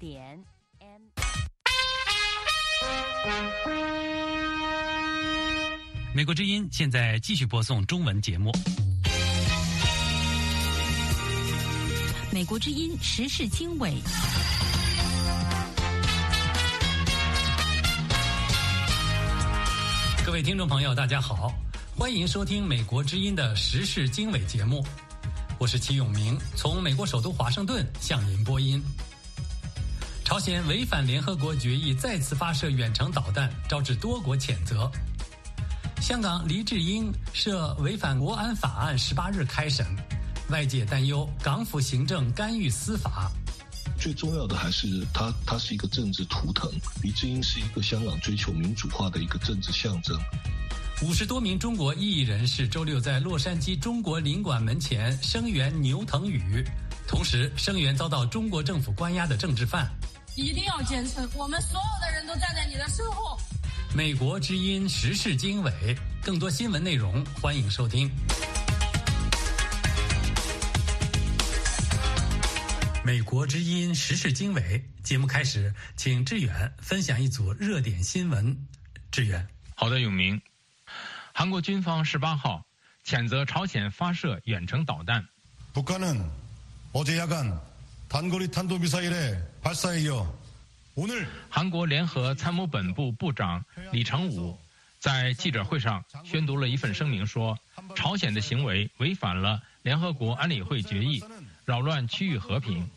点 M。美国之音现在继续播送中文节目。美国之音时事经纬。各位听众朋友，大家好，欢迎收听美国之音的时事经纬节目，我是齐永明，从美国首都华盛顿向您播音。朝鲜违反联合国决议，再次发射远程导弹，招致多国谴责。香港黎智英涉违反国安法案，十八日开审，外界担忧港府行政干预司法。最重要的还是他，他是一个政治图腾。黎智英是一个香港追求民主化的一个政治象征。五十多名中国异议人士周六在洛杉矶中国领馆门前声援牛腾宇，同时声援遭到中国政府关押的政治犯。一定要坚持，我们所有的人都站在你的身后。美国之音时事经纬，更多新闻内容欢迎收听。美国之音时事经纬节目开始，请志远分享一组热点新闻。志远，好的，永明。韩国军方十八号谴责朝鲜发射远程导弹。북한은어제야간 韩国联合参谋本部部长李成武在记者会上宣读了一份声明说朝鲜的行为违反了联合国安理会决议扰乱区域和平。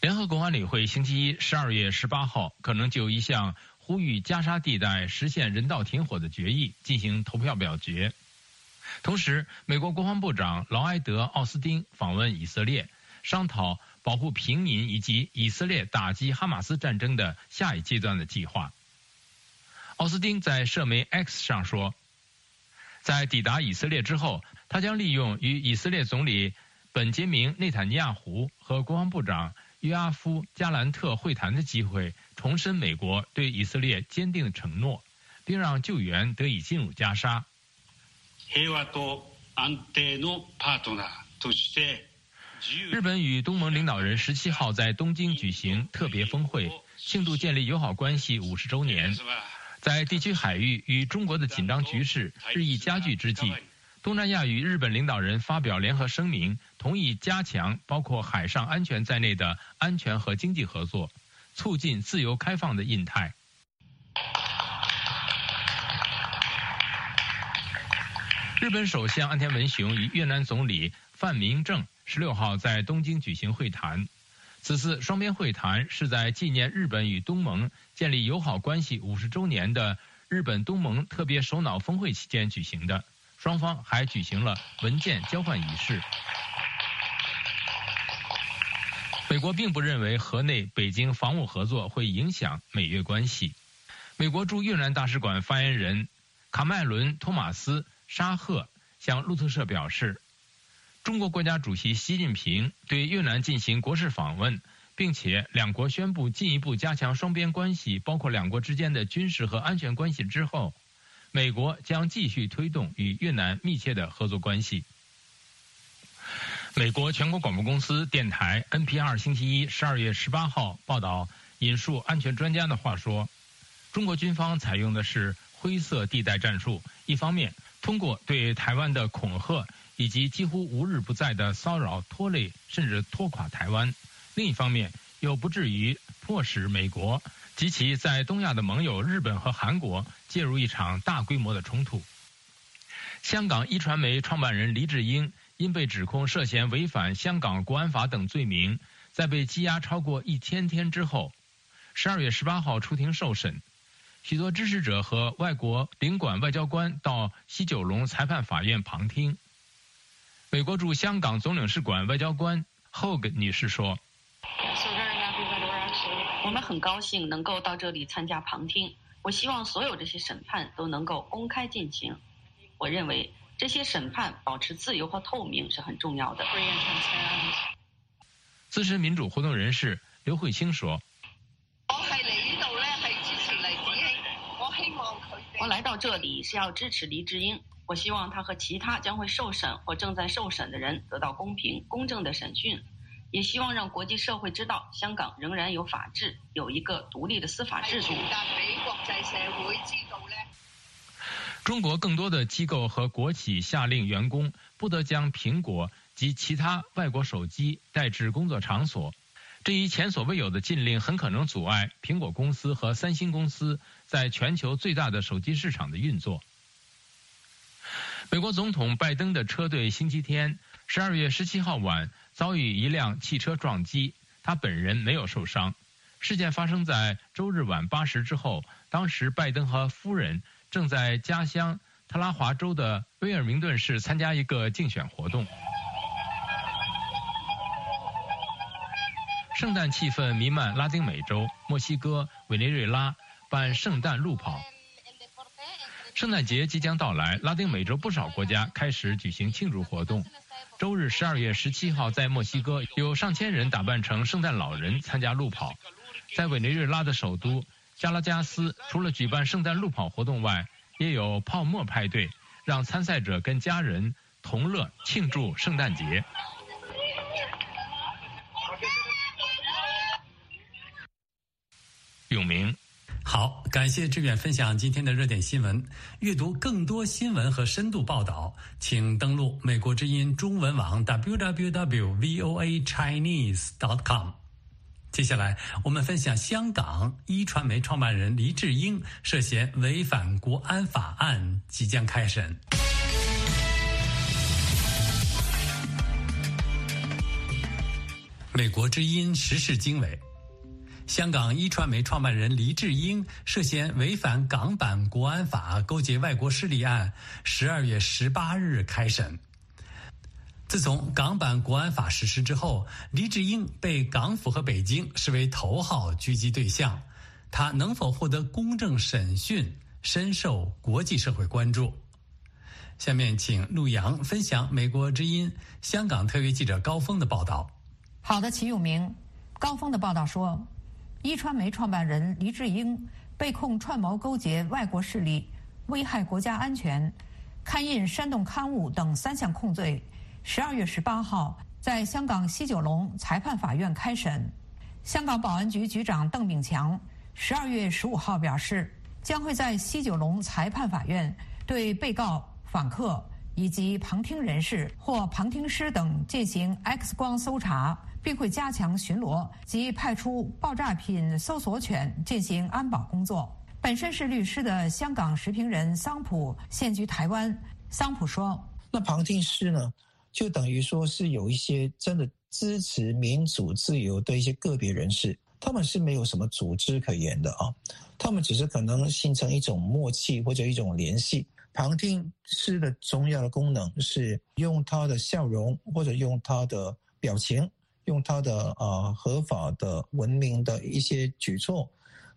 联合国安理会星期一十二月十八号可能就一项呼吁加沙地带实现人道停火的决议进行投票表决。同时美国国防部长劳埃德奥斯汀访问以色列商讨保护平民以及以色列打击哈马斯战争的下一阶段的计划。奥斯汀在社媒 X 上说，在抵达以色列之后，他将利用与以色列总理。本杰明·内塔尼亚胡和国防部长约阿夫·加兰特会谈的机会，重申美国对以色列坚定的承诺，并让救援得以进入加沙。日本与东盟领导人十七号在东京举行特别峰会，庆祝建立友好关系五十周年。在地区海域与中国的紧张局势日益加剧之际。东南亚与日本领导人发表联合声明，同意加强包括海上安全在内的安全和经济合作，促进自由开放的印太。日本首相安田文雄与越南总理范明正十六号在东京举行会谈，此次双边会谈是在纪念日本与东盟建立友好关系五十周年的日本东盟特别首脑峰会期间举行的。双方还举行了文件交换仪式。美国并不认为河内北京防务合作会影响美越关系。美国驻越南大使馆发言人卡麦伦·托马斯·沙赫向路透社表示，中国国家主席习近平对越南进行国事访问，并且两国宣布进一步加强双边关系，包括两国之间的军事和安全关系之后。美国将继续推动与越南密切的合作关系。美国全国广播公司电台 NPR 星期一十二月十八号报道，引述安全专家的话说，中国军方采用的是灰色地带战术，一方面通过对台湾的恐吓以及几乎无日不在的骚扰拖累甚至拖垮台湾，另一方面又不至于迫使美国。及其在东亚的盟友日本和韩国介入一场大规模的冲突。香港一传媒创办人黎智英因被指控涉嫌违反香港国安法等罪名，在被羁押超过一千天之后，十二月十八号出庭受审。许多支持者和外国领馆外交官到西九龙裁判法院旁听。美国驻香港总领事馆外交官 Hog 女士说。我们很高兴能够到这里参加旁听。我希望所有这些审判都能够公开进行。我认为这些审判保持自由和透明是很重要的。资深民主活动人士刘慧清说：“我来呢度咧，系支持黎智英。我希望佢我来到这里是要支持黎智英。我希望他和其他将会受审或正在受审的人得到公平公正的审讯。也希望让国际社会知道，香港仍然有法治，有一个独立的司法制度。中国更多的机构和国企下令员工不得将苹果及其他外国手机带至工作场所。这一前所未有的禁令很可能阻碍苹果公司和三星公司在全球最大的手机市场的运作。美国总统拜登的车队星期天十二月十七号晚遭遇一辆汽车撞击，他本人没有受伤。事件发生在周日晚八时之后，当时拜登和夫人。正在家乡特拉华州的威尔明顿市参加一个竞选活动，圣诞气氛弥漫拉丁美洲，墨西哥、委内瑞拉办圣诞路跑。圣诞节即将到来，拉丁美洲不少国家开始举行庆祝活动。周日十二月十七号，在墨西哥有上千人打扮成圣诞老人参加路跑，在委内瑞拉的首都。加拉加斯除了举办圣诞路跑活动外，也有泡沫派对，让参赛者跟家人同乐庆祝圣诞节。永明，好，感谢志远分享今天的热点新闻。阅读更多新闻和深度报道，请登录美国之音中文网 www.voachinese.com。接下来，我们分享香港一传媒创办人黎智英涉嫌违反国安法案即将开审。美国之音时事经纬：香港一传媒创办人黎智英涉嫌违反港版国安法，勾结外国势力案，十二月十八日开审。自从港版国安法实施之后，黎智英被港府和北京视为头号狙击对象。他能否获得公正审讯，深受国际社会关注。下面请陆阳分享美国之音香港特约记者高峰的报道。好的，齐永明，高峰的报道说，一传媒创办人黎智英被控串谋勾结外国势力，危害国家安全，刊印煽动刊物等三项控罪。十二月十八号，在香港西九龙裁判法院开审。香港保安局局长邓炳强十二月十五号表示，将会在西九龙裁判法院对被告、访客以及旁听人士或旁听师等进行 X 光搜查，并会加强巡逻及派出爆炸品搜索犬进行安保工作。本身是律师的香港时评人桑普现居台湾。桑普说：“那旁听师呢？”就等于说是有一些真的支持民主自由的一些个别人士，他们是没有什么组织可言的啊，他们只是可能形成一种默契或者一种联系。旁听师的重要的功能是用他的笑容或者用他的表情，用他的呃合法的文明的一些举措。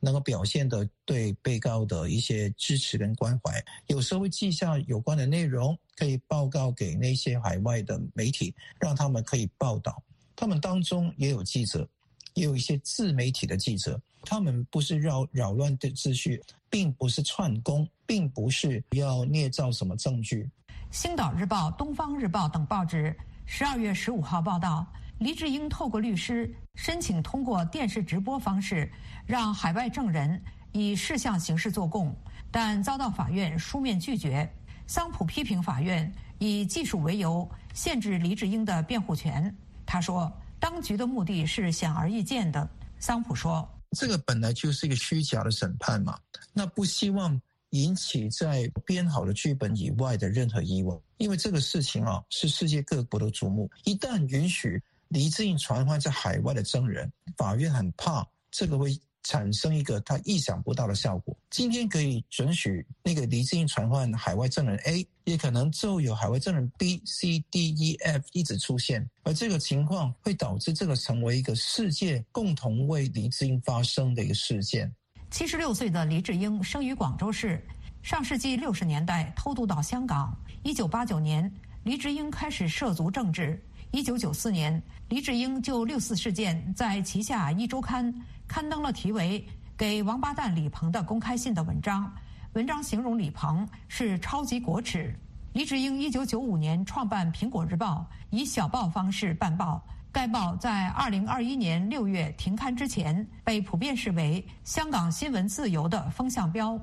能够表现的对被告的一些支持跟关怀，有时候会记下有关的内容，可以报告给那些海外的媒体，让他们可以报道。他们当中也有记者，也有一些自媒体的记者，他们不是扰扰乱的秩序，并不是串供，并不是要捏造什么证据。《星岛日报》《东方日报》等报纸十二月十五号报道。黎智英透过律师申请通过电视直播方式，让海外证人以事项形式作供，但遭到法院书面拒绝。桑普批评法院以技术为由限制黎智英的辩护权。他说：“当局的目的是显而易见的。”桑普说：“这个本来就是一个虚假的审判嘛，那不希望引起在编好的剧本以外的任何疑问，因为这个事情啊是世界各国的瞩目。一旦允许。”黎智英传唤在海外的证人，法院很怕这个会产生一个他意想不到的效果。今天可以准许那个黎智英传唤海外证人 A，也可能就有海外证人 B、C、D、E、F 一直出现，而这个情况会导致这个成为一个世界共同为黎智英发生的一个事件。七十六岁的黎智英生于广州市，上世纪六十年代偷渡到香港。一九八九年，黎智英开始涉足政治。一九九四年，黎智英就六四事件在旗下一周刊刊登了题为《给王八蛋李鹏的公开信》的文章，文章形容李鹏是超级国耻。黎智英一九九五年创办《苹果日报》，以小报方式办报，该报在2021年6月停刊之前，被普遍视为香港新闻自由的风向标。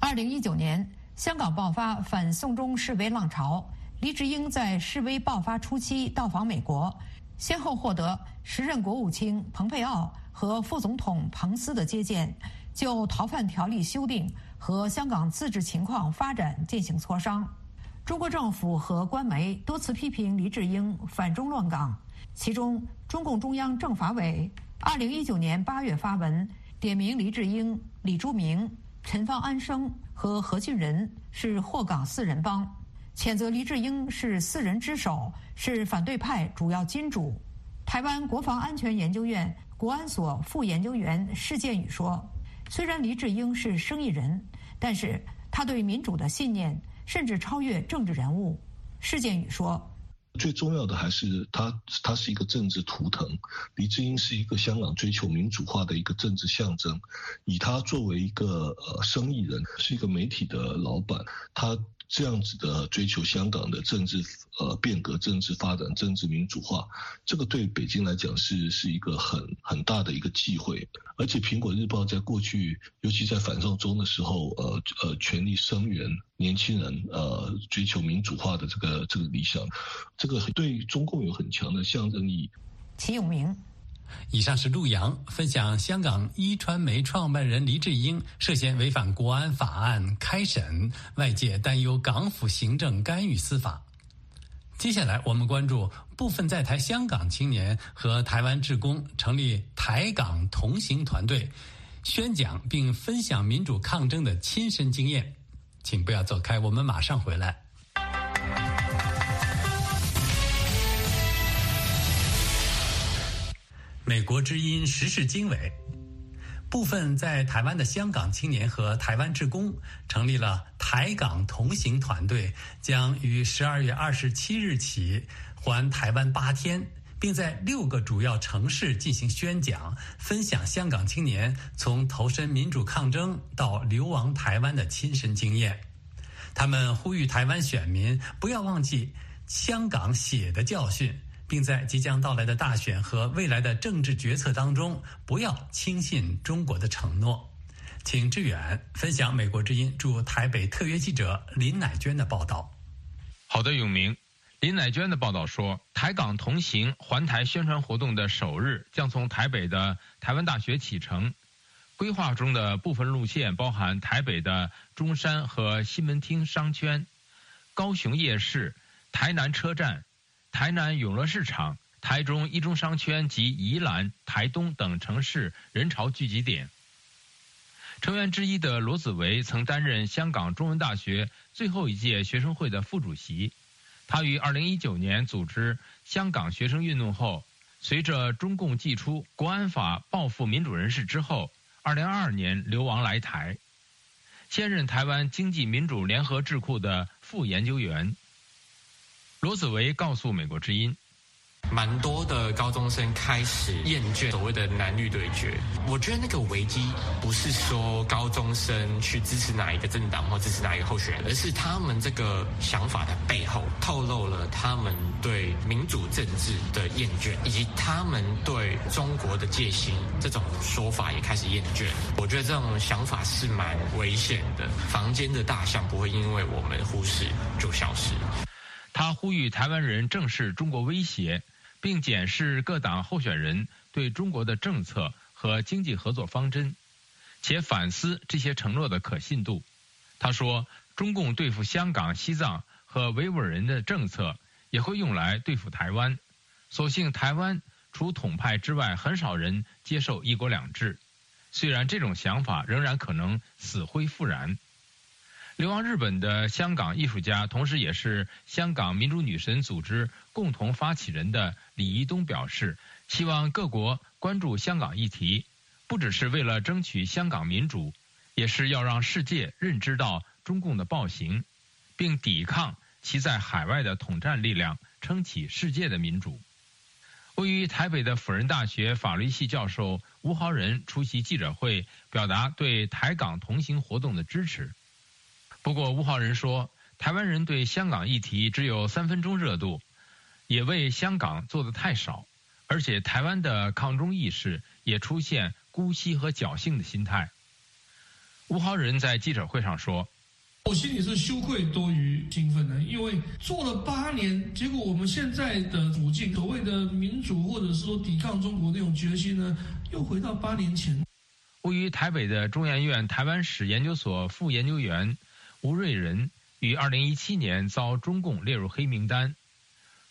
2019年，香港爆发反送中示威浪潮，黎智英在示威爆发初期到访美国，先后获得时任国务卿蓬佩奥和副总统彭斯的接见，就逃犯条例修订和香港自治情况发展进行磋商。中国政府和官媒多次批评黎智英反中乱港，其中中共中央政法委2019年8月发文点名黎智英、李柱铭。陈方安生和何俊仁是祸港四人帮，谴责黎智英是四人之首，是反对派主要金主。台湾国防安全研究院国安所副研究员施建宇说：“虽然黎智英是生意人，但是他对民主的信念甚至超越政治人物。”施建宇说。最重要的还是他，他是一个政治图腾。黎智英是一个香港追求民主化的一个政治象征，以他作为一个呃生意人，是一个媒体的老板，他。这样子的追求香港的政治呃变革、政治发展、政治民主化，这个对北京来讲是是一个很很大的一个机会。而且《苹果日报》在过去，尤其在反送中的时候，呃呃，全力声援年轻人呃追求民主化的这个这个理想，这个对中共有很强的象征意义。齐永明。以上是陆洋分享香港一传媒创办人黎智英涉嫌违反国安法案开审，外界担忧港府行政干预司法。接下来我们关注部分在台香港青年和台湾志工成立台港同行团队，宣讲并分享民主抗争的亲身经验。请不要走开，我们马上回来。美国之音时事经纬，部分在台湾的香港青年和台湾职工成立了台港同行团队，将于十二月二十七日起环台湾八天，并在六个主要城市进行宣讲，分享香港青年从投身民主抗争到流亡台湾的亲身经验。他们呼吁台湾选民不要忘记香港血的教训。并在即将到来的大选和未来的政治决策当中，不要轻信中国的承诺。请志远分享美国之音驻台北特约记者林乃娟的报道。好的，永明。林乃娟的报道说，台港同行环台宣传活动的首日将从台北的台湾大学启程。规划中的部分路线包含台北的中山和西门町商圈、高雄夜市、台南车站。台南永乐市场、台中一中商圈及宜兰、台东等城市人潮聚集点。成员之一的罗子维曾担任香港中文大学最后一届学生会的副主席。他于2019年组织香港学生运动后，随着中共祭出国安法报复民主人士之后，2022年流亡来台，现任台湾经济民主联合智库的副研究员。罗子维告诉美国之音。蛮多的高中生开始厌倦所谓的男绿对决。我觉得那个危机不是说高中生去支持哪一个政党或支持哪一个候选人，而是他们这个想法的背后透露了他们对民主政治的厌倦，以及他们对中国的戒心这种说法也开始厌倦。我觉得这种想法是蛮危险的。房间的大象不会因为我们忽视就消失。他呼吁台湾人正视中国威胁。并检视各党候选人对中国的政策和经济合作方针，且反思这些承诺的可信度。他说，中共对付香港、西藏和维吾尔人的政策也会用来对付台湾。所幸台湾除统派之外，很少人接受一国两制。虽然这种想法仍然可能死灰复燃。流亡日本的香港艺术家，同时也是香港民主女神组织共同发起人的李一东表示，希望各国关注香港议题，不只是为了争取香港民主，也是要让世界认知到中共的暴行，并抵抗其在海外的统战力量，撑起世界的民主。位于台北的辅仁大学法律系教授吴豪仁出席记者会，表达对台港同行活动的支持。不过，吴浩仁说，台湾人对香港议题只有三分钟热度，也为香港做的太少，而且台湾的抗中意识也出现姑息和侥幸的心态。吴浩仁在记者会上说：“我心里是羞愧多于兴奋的，因为做了八年，结果我们现在的处境，所谓的民主或者是说抵抗中国那种决心呢，又回到八年前。”位于台北的中研院台湾史研究所副研究员吴瑞仁于二零一七年遭中共列入黑名单。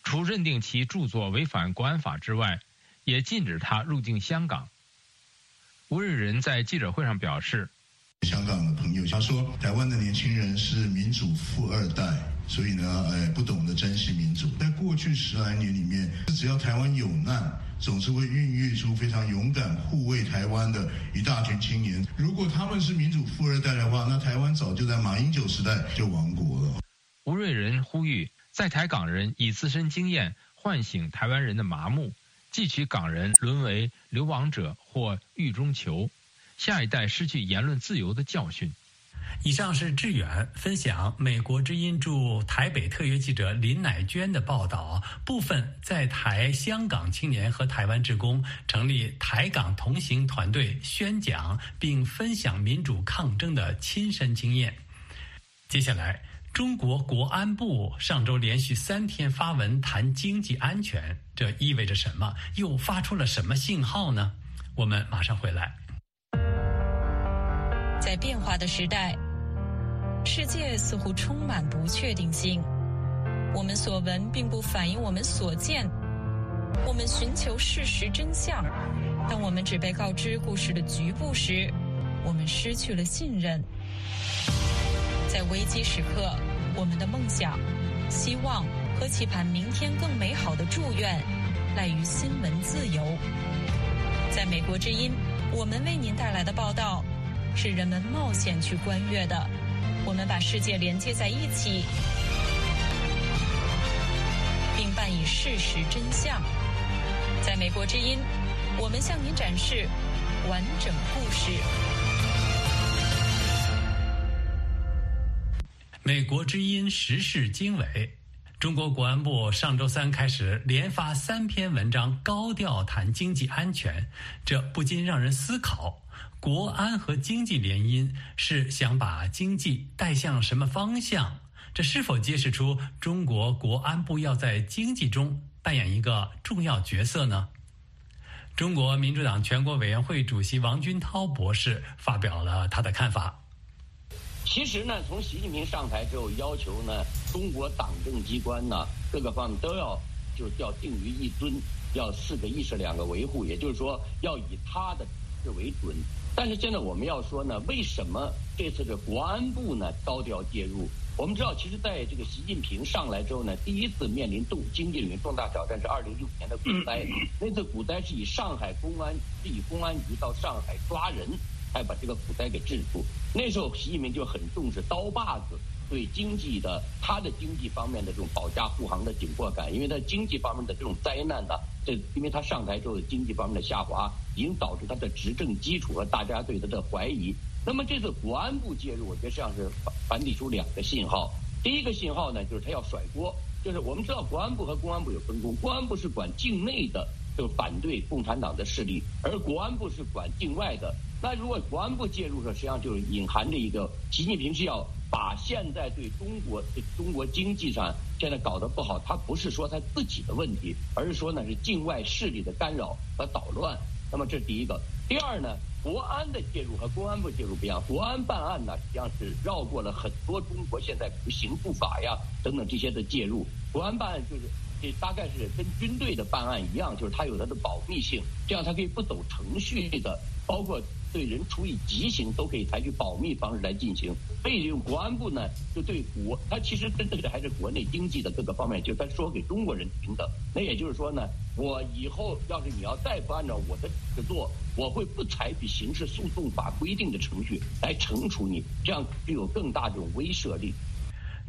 除认定其著作违反国安法之外，也禁止他入境香港。吴瑞仁在记者会上表示：“香港的朋友他说，台湾的年轻人是民主富二代，所以呢，哎，不懂得珍惜民主。在过去十来年里面，只要台湾有难，总是会孕育出非常勇敢护卫台湾的一大群青年。如果他们是民主富二代的话，那台湾早就在马英九时代就亡国了。”吴瑞仁呼吁。在台港人以自身经验唤醒台湾人的麻木，汲取港人沦为流亡者或狱中囚，下一代失去言论自由的教训。以上是志远分享美国之音驻台北特约记者林乃娟的报道，部分在台香港青年和台湾职工成立台港同行团队，宣讲并分享民主抗争的亲身经验。接下来。中国国安部上周连续三天发文谈经济安全，这意味着什么？又发出了什么信号呢？我们马上回来。在变化的时代，世界似乎充满不确定性。我们所闻并不反映我们所见。我们寻求事实真相，当我们只被告知故事的局部时，我们失去了信任。在危机时刻，我们的梦想、希望和期盼明天更美好的祝愿，赖于新闻自由。在美国之音，我们为您带来的报道，是人们冒险去观阅的。我们把世界连接在一起，并伴以事实真相。在美国之音，我们向您展示完整故事。美国之音时事经纬，中国国安部上周三开始连发三篇文章，高调谈经济安全。这不禁让人思考：国安和经济联姻是想把经济带向什么方向？这是否揭示出中国国安部要在经济中扮演一个重要角色呢？中国民主党全国委员会主席王军涛博士发表了他的看法。其实呢，从习近平上台之后，要求呢，中国党政机关呢，各个方面都要就是要定于一尊，要四个意识两个维护，也就是说，要以他的事为准。但是现在我们要说呢，为什么这次的国安部呢高调介入？我们知道，其实在这个习近平上来之后呢，第一次面临重经济领域重大挑战是二零一五年的股灾。那次股灾是以上海公安是以公安局到上海抓人。才把这个股灾给制住。那时候，习近平就很重视刀把子对经济的他的经济方面的这种保驾护航的紧迫感，因为他经济方面的这种灾难呢，这因为他上台之后经济方面的下滑，已经导致他的执政基础和大家对他的怀疑。那么这次国安部介入，我觉得实际上是传递出两个信号。第一个信号呢，就是他要甩锅，就是我们知道国安部和公安部有分工，公安部是管境内的就反对共产党的势力，而国安部是管境外的。那如果国安部介入的实际上就是隐含着一个，习近平是要把现在对中国、对中国经济上现在搞得不好，他不是说他自己的问题，而是说呢是境外势力的干扰和捣乱。那么这是第一个。第二呢，国安的介入和公安部介入不一样，国安办案呢实际上是绕过了很多中国现在刑诉法呀等等这些的介入。国安办案就是这大概是跟军队的办案一样，就是它有它的保密性，这样它可以不走程序的，包括。对人处以极刑都可以采取保密方式来进行，所以用国安部呢，就对国，它其实针对的还是国内经济的各个方面，就他说给中国人听的。那也就是说呢，我以后要是你要再不按照我的指做，我会不采取刑事诉讼法规定的程序来惩处你，这样具有更大这种威慑力。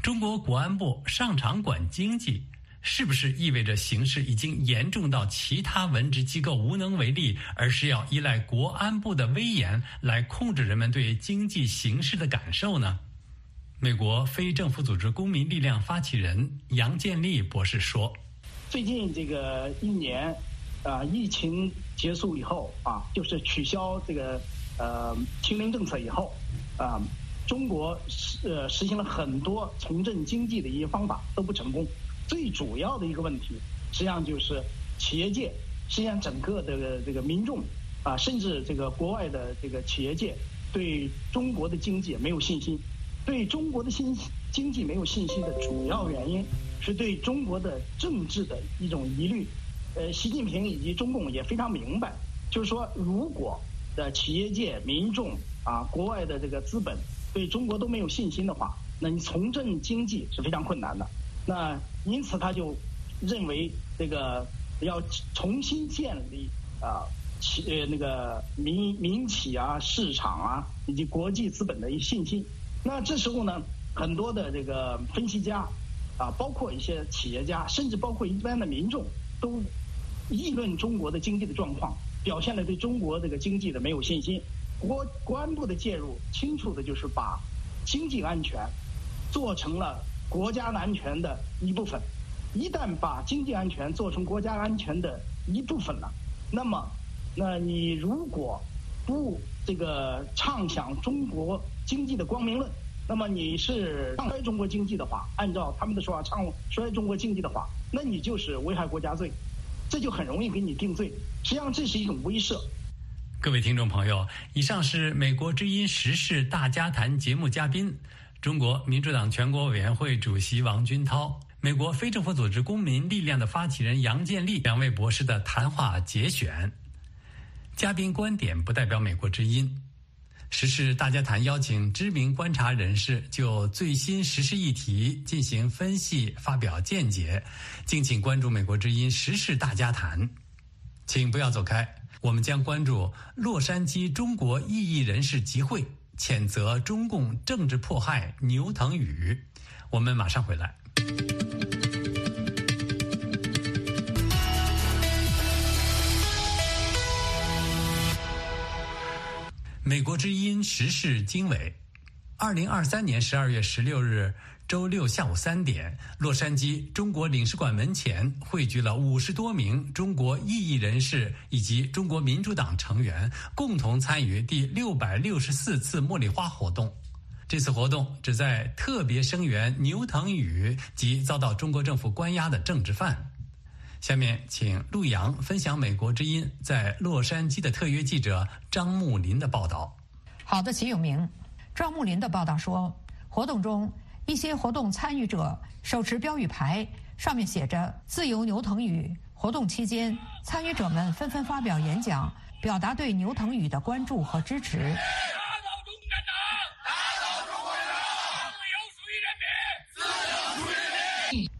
中国国安部上场管经济。是不是意味着形势已经严重到其他文职机构无能为力，而是要依赖国安部的威严来控制人们对经济形势的感受呢？美国非政府组织公民力量发起人杨建立博士说：“最近这个一年，啊，疫情结束以后啊，就是取消这个呃清零政策以后啊，中国实呃实行了很多重振经济的一些方法都不成功。最主要的一个问题，实际上就是企业界，实际上整个的这个民众啊，甚至这个国外的这个企业界对中国的经济没有信心。对中国的信经济没有信心的主要原因，是对中国的政治的一种疑虑。呃，习近平以及中共也非常明白，就是说，如果的企业界、民众啊，国外的这个资本对中国都没有信心的话，那你重振经济是非常困难的。那因此他就认为这个要重新建立啊企呃那个民民企啊、市场啊以及国际资本的一信心。那这时候呢，很多的这个分析家，啊，包括一些企业家，甚至包括一般的民众，都议论中国的经济的状况，表现了对中国这个经济的没有信心。国国安部的介入，清楚的就是把经济安全做成了国家安全的一部分。一旦把经济安全做成国家安全的一部分了，那么，那你如果不这个畅想中国。经济的光明论，那么你是唱衰中国经济的话，按照他们的说法，唱衰中国经济的话，那你就是危害国家罪，这就很容易给你定罪。实际上这是一种威慑。各位听众朋友，以上是美国之音时事大家谈节目嘉宾，中国民主党全国委员会主席王军涛，美国非政府组织公民力量的发起人杨建立两位博士的谈话节选。嘉宾观点不代表美国之音。时事大家谈邀请知名观察人士就最新时事议题进行分析、发表见解，敬请关注美国之音时事大家谈。请不要走开，我们将关注洛杉矶中国异议人士集会谴责中共政治迫害牛腾宇。我们马上回来。美国之音时事经纬，二零二三年十二月十六日周六下午三点，洛杉矶中国领事馆门前汇聚了五十多名中国异议人士以及中国民主党成员，共同参与第六百六十四次茉莉花活动。这次活动旨在特别声援牛腾宇及遭到中国政府关押的政治犯。下面请陆阳分享美国之音在洛杉矶的特约记者张木林的报道。好的，齐永明。张木林的报道说，活动中一些活动参与者手持标语牌，上面写着“自由牛腾宇”。活动期间，参与者们纷纷发表演讲，表达对牛腾宇的关注和支持。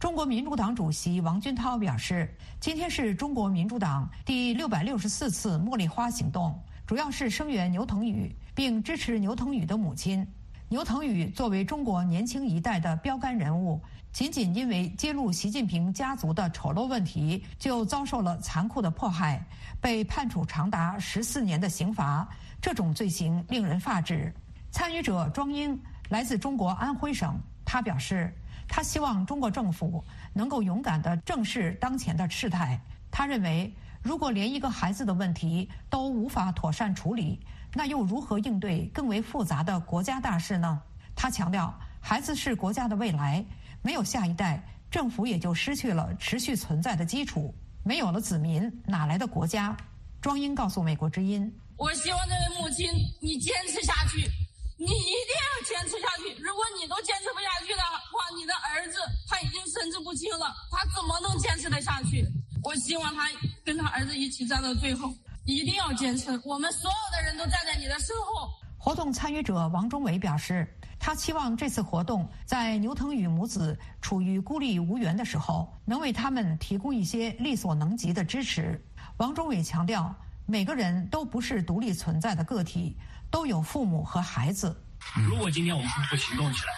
中国民主党主席王军涛表示，今天是中国民主党第六百六十四次茉莉花行动，主要是声援牛腾宇，并支持牛腾宇的母亲。牛腾宇作为中国年轻一代的标杆人物，仅仅因为揭露习近平家族的丑陋问题，就遭受了残酷的迫害，被判处长达十四年的刑罚。这种罪行令人发指。参与者庄英来自中国安徽省，他表示。他希望中国政府能够勇敢地正视当前的事态。他认为，如果连一个孩子的问题都无法妥善处理，那又如何应对更为复杂的国家大事呢？他强调，孩子是国家的未来，没有下一代，政府也就失去了持续存在的基础。没有了子民，哪来的国家？庄英告诉《美国之音》：“我希望这位母亲，你坚持下去。”你一定要坚持下去。如果你都坚持不下去的话，你的儿子他已经神志不清了，他怎么能坚持得下去？我希望他跟他儿子一起站到最后，一定要坚持。我们所有的人都站在你的身后。活动参与者王忠伟表示，他期望这次活动在牛腾宇母子处于孤立无援的时候，能为他们提供一些力所能及的支持。王忠伟强调，每个人都不是独立存在的个体。都有父母和孩子。如果今天我们不行动起来，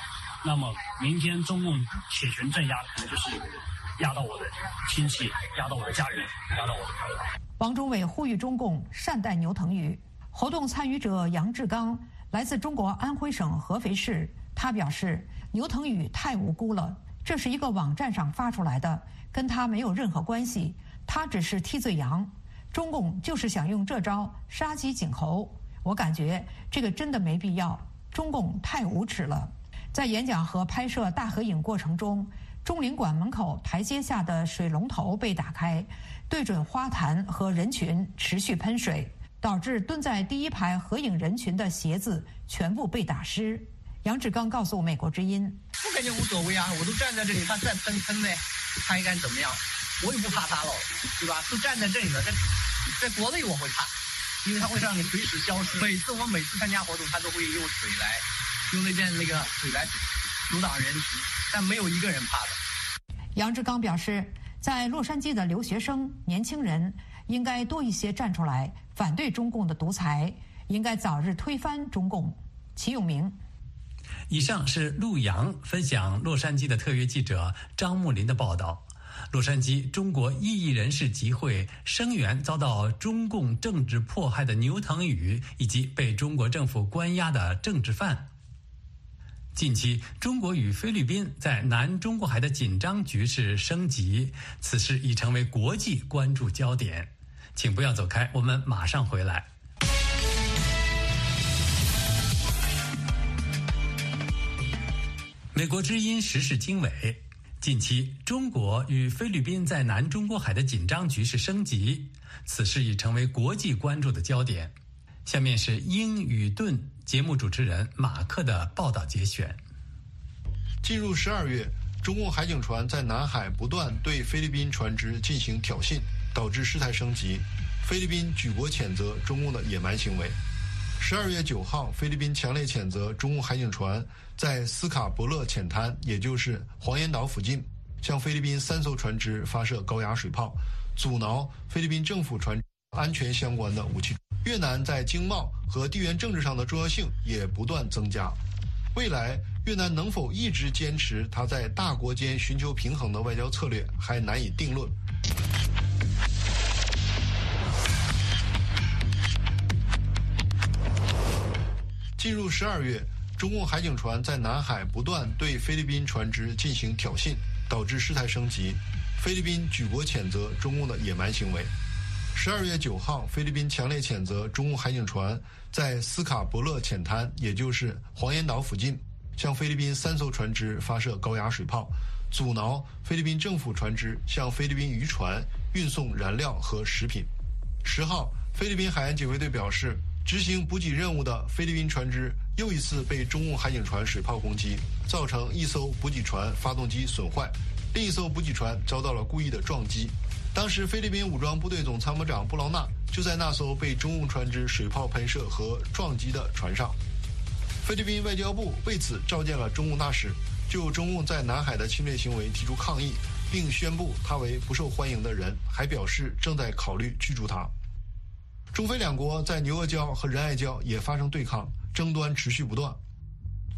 那么明天中共铁拳镇压的可能就是压到我的亲戚，压到我的家人，压到我的朋友。王忠伟呼吁中共善待牛腾宇。活动参与者杨志刚来自中国安徽省合肥市，他表示牛腾宇太无辜了，这是一个网站上发出来的，跟他没有任何关系，他只是替罪羊。中共就是想用这招杀鸡儆猴。我感觉这个真的没必要，中共太无耻了。在演讲和拍摄大合影过程中，中领馆门口台阶下的水龙头被打开，对准花坛和人群持续喷水，导致蹲在第一排合影人群的鞋子全部被打湿。杨志刚告诉《美国之音》：“我感觉无所谓啊，我都站在这里，他再喷喷呗，他应该怎么样？我也不怕他了，对吧？都站在这里了，在在国内我会怕，因为他会让你随时消失。每次我每次参加活动，他都会用水来。”用那件那个水来阻挡人群，但没有一个人怕的。杨志刚表示，在洛杉矶的留学生、年轻人应该多一些站出来反对中共的独裁，应该早日推翻中共。齐永明。以上是陆阳分享洛杉矶的特约记者张木林的报道。洛杉矶中国异议人士集会声援遭到中共政治迫害的牛腾宇，以及被中国政府关押的政治犯。近期，中国与菲律宾在南中国海的紧张局势升级，此事已成为国际关注焦点。请不要走开，我们马上回来。美国之音时事经纬：近期，中国与菲律宾在南中国海的紧张局势升级，此事已成为国际关注的焦点。下面是英语盾节目主持人马克的报道节选。进入十二月，中共海警船在南海不断对菲律宾船只进行挑衅，导致事态升级。菲律宾举国谴责中共的野蛮行为。十二月九号，菲律宾强烈谴责中共海警船在斯卡伯勒浅滩，也就是黄岩岛附近，向菲律宾三艘船只发射高压水炮，阻挠菲律宾政府船安全相关的武器。越南在经贸和地缘政治上的重要性也不断增加。未来越南能否一直坚持它在大国间寻求平衡的外交策略，还难以定论。进入十二月，中共海警船在南海不断对菲律宾船只进行挑衅，导致事态升级。菲律宾举国谴责中共的野蛮行为。十二月九号，菲律宾强烈谴责中共海警船在斯卡伯勒浅滩，也就是黄岩岛附近，向菲律宾三艘船只发射高压水炮，阻挠菲律宾政府船只向菲律宾渔船运送燃料和食品。十号，菲律宾海岸警卫队表示，执行补给任务的菲律宾船只又一次被中共海警船水炮攻击，造成一艘补给船发动机损坏，另一艘补给船遭到了故意的撞击。当时，菲律宾武装部队总参谋长布劳纳就在那艘被中共船只水炮喷射和撞击的船上。菲律宾外交部为此召见了中共大使，就中共在南海的侵略行为提出抗议，并宣布他为不受欢迎的人，还表示正在考虑驱逐他。中菲两国在牛阿礁和仁爱礁也发生对抗，争端持续不断。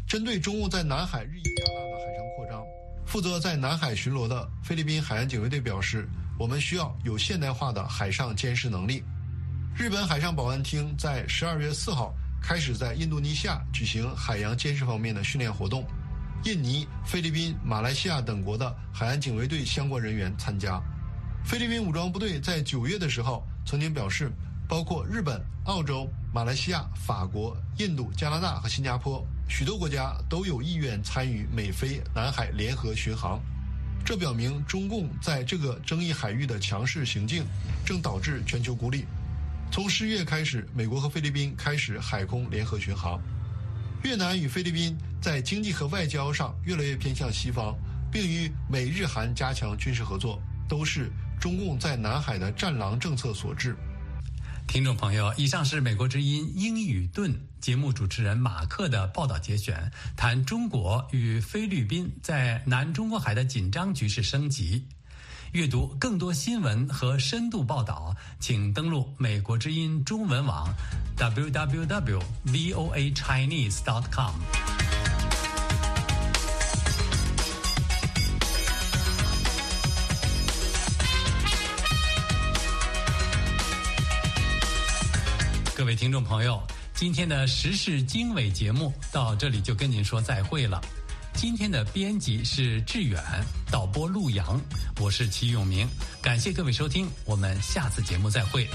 针对中共在南海日益加大的海上扩张，负责在南海巡逻的菲律宾海岸警卫队表示。我们需要有现代化的海上监视能力。日本海上保安厅在十二月四号开始在印度尼西亚举行海洋监视方面的训练活动，印尼、菲律宾、马来西亚等国的海岸警卫队相关人员参加。菲律宾武装部队在九月的时候曾经表示，包括日本、澳洲、马来西亚、法国、印度、加拿大和新加坡许多国家都有意愿参与美菲南海联合巡航。这表明中共在这个争议海域的强势行径，正导致全球孤立。从十月开始，美国和菲律宾开始海空联合巡航。越南与菲律宾在经济和外交上越来越偏向西方，并与美日韩加强军事合作，都是中共在南海的“战狼”政策所致。听众朋友，以上是美国之音英语盾节目主持人马克的报道节选，谈中国与菲律宾在南中国海的紧张局势升级。阅读更多新闻和深度报道，请登录美国之音中文网 www.voachinese.com。位听众朋友，今天的时事经纬节目到这里就跟您说再会了。今天的编辑是志远，导播陆阳，我是齐永明。感谢各位收听，我们下次节目再会。